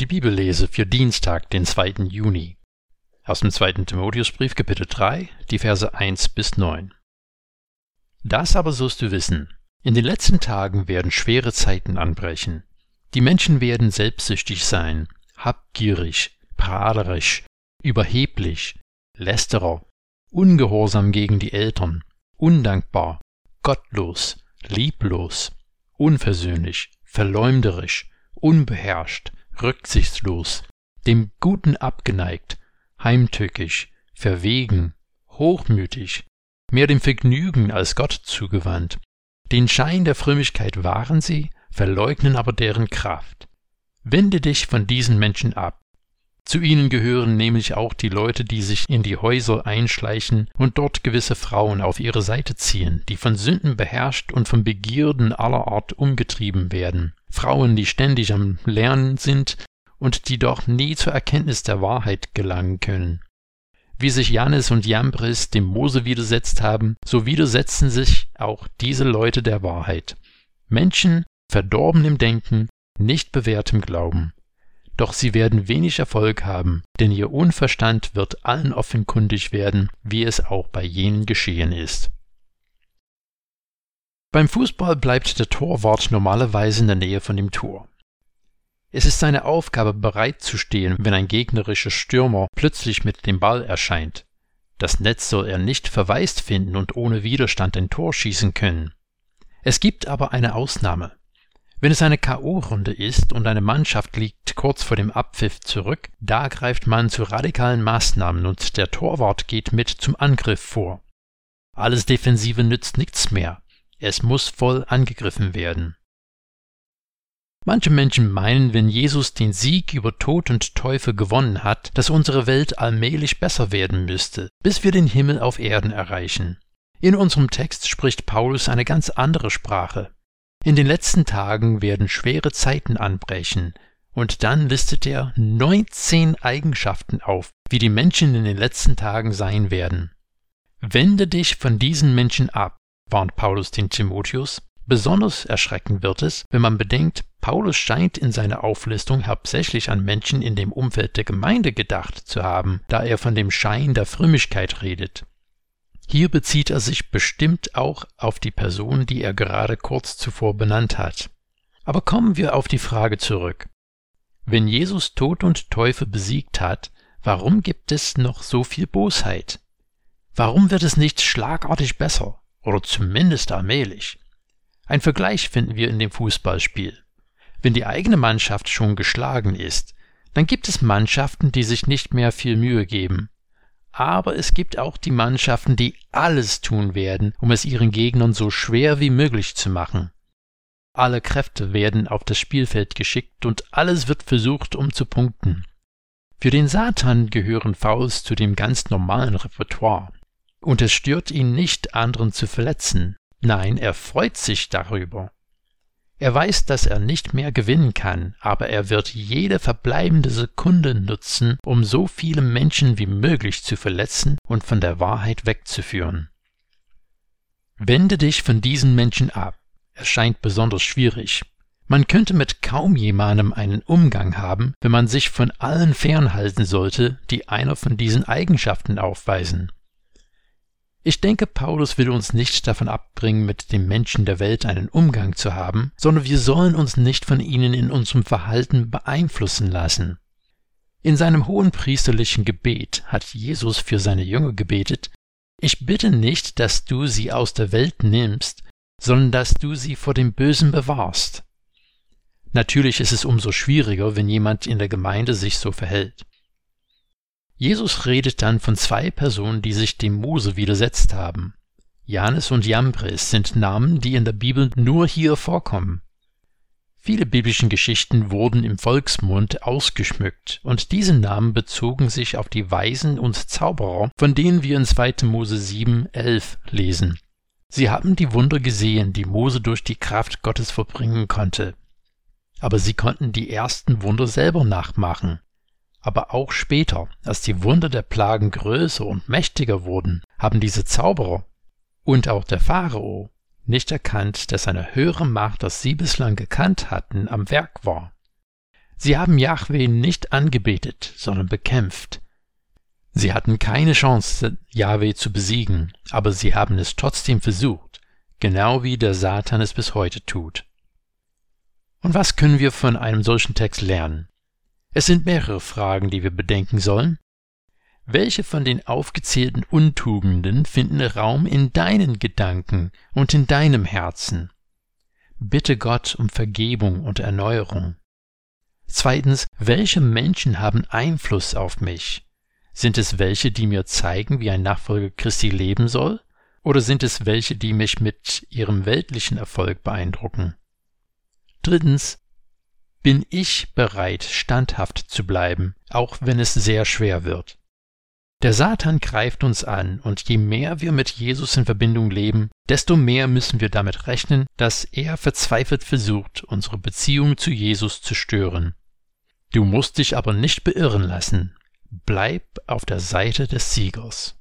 Die Bibellese für Dienstag, den 2. Juni. Aus dem 2. Timotheusbrief, Kapitel 3, die Verse 1 bis 9. Das aber sollst du wissen. In den letzten Tagen werden schwere Zeiten anbrechen. Die Menschen werden selbstsüchtig sein, habgierig, prahlerisch, überheblich, lästerer, ungehorsam gegen die Eltern, undankbar, gottlos, lieblos, unversöhnlich, verleumderisch, unbeherrscht, rücksichtslos, dem Guten abgeneigt, heimtückisch, verwegen, hochmütig, mehr dem Vergnügen als Gott zugewandt. Den Schein der Frömmigkeit wahren sie, verleugnen aber deren Kraft. Wende dich von diesen Menschen ab. Zu ihnen gehören nämlich auch die Leute, die sich in die Häuser einschleichen und dort gewisse Frauen auf ihre Seite ziehen, die von Sünden beherrscht und von Begierden aller Art umgetrieben werden. Frauen, die ständig am Lernen sind und die doch nie zur Erkenntnis der Wahrheit gelangen können. Wie sich Jannes und Jambres dem Mose widersetzt haben, so widersetzen sich auch diese Leute der Wahrheit. Menschen, verdorben im Denken, nicht bewährt im Glauben. Doch sie werden wenig Erfolg haben, denn ihr Unverstand wird allen offenkundig werden, wie es auch bei jenen geschehen ist. Beim Fußball bleibt der Torwart normalerweise in der Nähe von dem Tor. Es ist seine Aufgabe, bereit zu stehen, wenn ein gegnerischer Stürmer plötzlich mit dem Ball erscheint. Das Netz soll er nicht verwaist finden und ohne Widerstand ein Tor schießen können. Es gibt aber eine Ausnahme. Wenn es eine K.O.-Runde ist und eine Mannschaft liegt kurz vor dem Abpfiff zurück, da greift man zu radikalen Maßnahmen und der Torwart geht mit zum Angriff vor. Alles Defensive nützt nichts mehr. Es muss voll angegriffen werden. Manche Menschen meinen, wenn Jesus den Sieg über Tod und Teufel gewonnen hat, dass unsere Welt allmählich besser werden müsste, bis wir den Himmel auf Erden erreichen. In unserem Text spricht Paulus eine ganz andere Sprache. In den letzten Tagen werden schwere Zeiten anbrechen, und dann listet er 19 Eigenschaften auf, wie die Menschen in den letzten Tagen sein werden. Wende dich von diesen Menschen ab, warnt Paulus den Timotheus. Besonders erschreckend wird es, wenn man bedenkt, Paulus scheint in seiner Auflistung hauptsächlich an Menschen in dem Umfeld der Gemeinde gedacht zu haben, da er von dem Schein der Frömmigkeit redet. Hier bezieht er sich bestimmt auch auf die Person, die er gerade kurz zuvor benannt hat. Aber kommen wir auf die Frage zurück. Wenn Jesus Tod und Teufel besiegt hat, warum gibt es noch so viel Bosheit? Warum wird es nicht schlagartig besser? oder zumindest allmählich. Ein Vergleich finden wir in dem Fußballspiel. Wenn die eigene Mannschaft schon geschlagen ist, dann gibt es Mannschaften, die sich nicht mehr viel Mühe geben. Aber es gibt auch die Mannschaften, die alles tun werden, um es ihren Gegnern so schwer wie möglich zu machen. Alle Kräfte werden auf das Spielfeld geschickt und alles wird versucht, um zu punkten. Für den Satan gehören Fouls zu dem ganz normalen Repertoire. Und es stört ihn nicht, anderen zu verletzen. Nein, er freut sich darüber. Er weiß, dass er nicht mehr gewinnen kann, aber er wird jede verbleibende Sekunde nutzen, um so viele Menschen wie möglich zu verletzen und von der Wahrheit wegzuführen. Wende dich von diesen Menschen ab. Es scheint besonders schwierig. Man könnte mit kaum jemandem einen Umgang haben, wenn man sich von allen fernhalten sollte, die einer von diesen Eigenschaften aufweisen. Ich denke, Paulus will uns nicht davon abbringen, mit den Menschen der Welt einen Umgang zu haben, sondern wir sollen uns nicht von ihnen in unserem Verhalten beeinflussen lassen. In seinem hohen priesterlichen Gebet hat Jesus für seine Jünger gebetet, ich bitte nicht, dass du sie aus der Welt nimmst, sondern dass du sie vor dem Bösen bewahrst. Natürlich ist es umso schwieriger, wenn jemand in der Gemeinde sich so verhält. Jesus redet dann von zwei Personen, die sich dem Mose widersetzt haben. Janes und Jambres sind Namen, die in der Bibel nur hier vorkommen. Viele biblischen Geschichten wurden im Volksmund ausgeschmückt, und diese Namen bezogen sich auf die Weisen und Zauberer, von denen wir in 2. Mose 7, 11 lesen. Sie haben die Wunder gesehen, die Mose durch die Kraft Gottes vollbringen konnte. Aber sie konnten die ersten Wunder selber nachmachen. Aber auch später, als die Wunder der Plagen größer und mächtiger wurden, haben diese Zauberer und auch der Pharao nicht erkannt, dass eine höhere Macht, als sie bislang gekannt hatten, am Werk war. Sie haben Yahweh nicht angebetet, sondern bekämpft. Sie hatten keine Chance, Yahweh zu besiegen, aber sie haben es trotzdem versucht, genau wie der Satan es bis heute tut. Und was können wir von einem solchen Text lernen? Es sind mehrere Fragen, die wir bedenken sollen. Welche von den aufgezählten Untugenden finden Raum in deinen Gedanken und in deinem Herzen? Bitte Gott um Vergebung und Erneuerung. Zweitens, welche Menschen haben Einfluss auf mich? Sind es welche, die mir zeigen, wie ein Nachfolger Christi leben soll? Oder sind es welche, die mich mit ihrem weltlichen Erfolg beeindrucken? Drittens, bin ich bereit, standhaft zu bleiben, auch wenn es sehr schwer wird. Der Satan greift uns an, und je mehr wir mit Jesus in Verbindung leben, desto mehr müssen wir damit rechnen, dass er verzweifelt versucht, unsere Beziehung zu Jesus zu stören. Du musst dich aber nicht beirren lassen. Bleib auf der Seite des Siegers.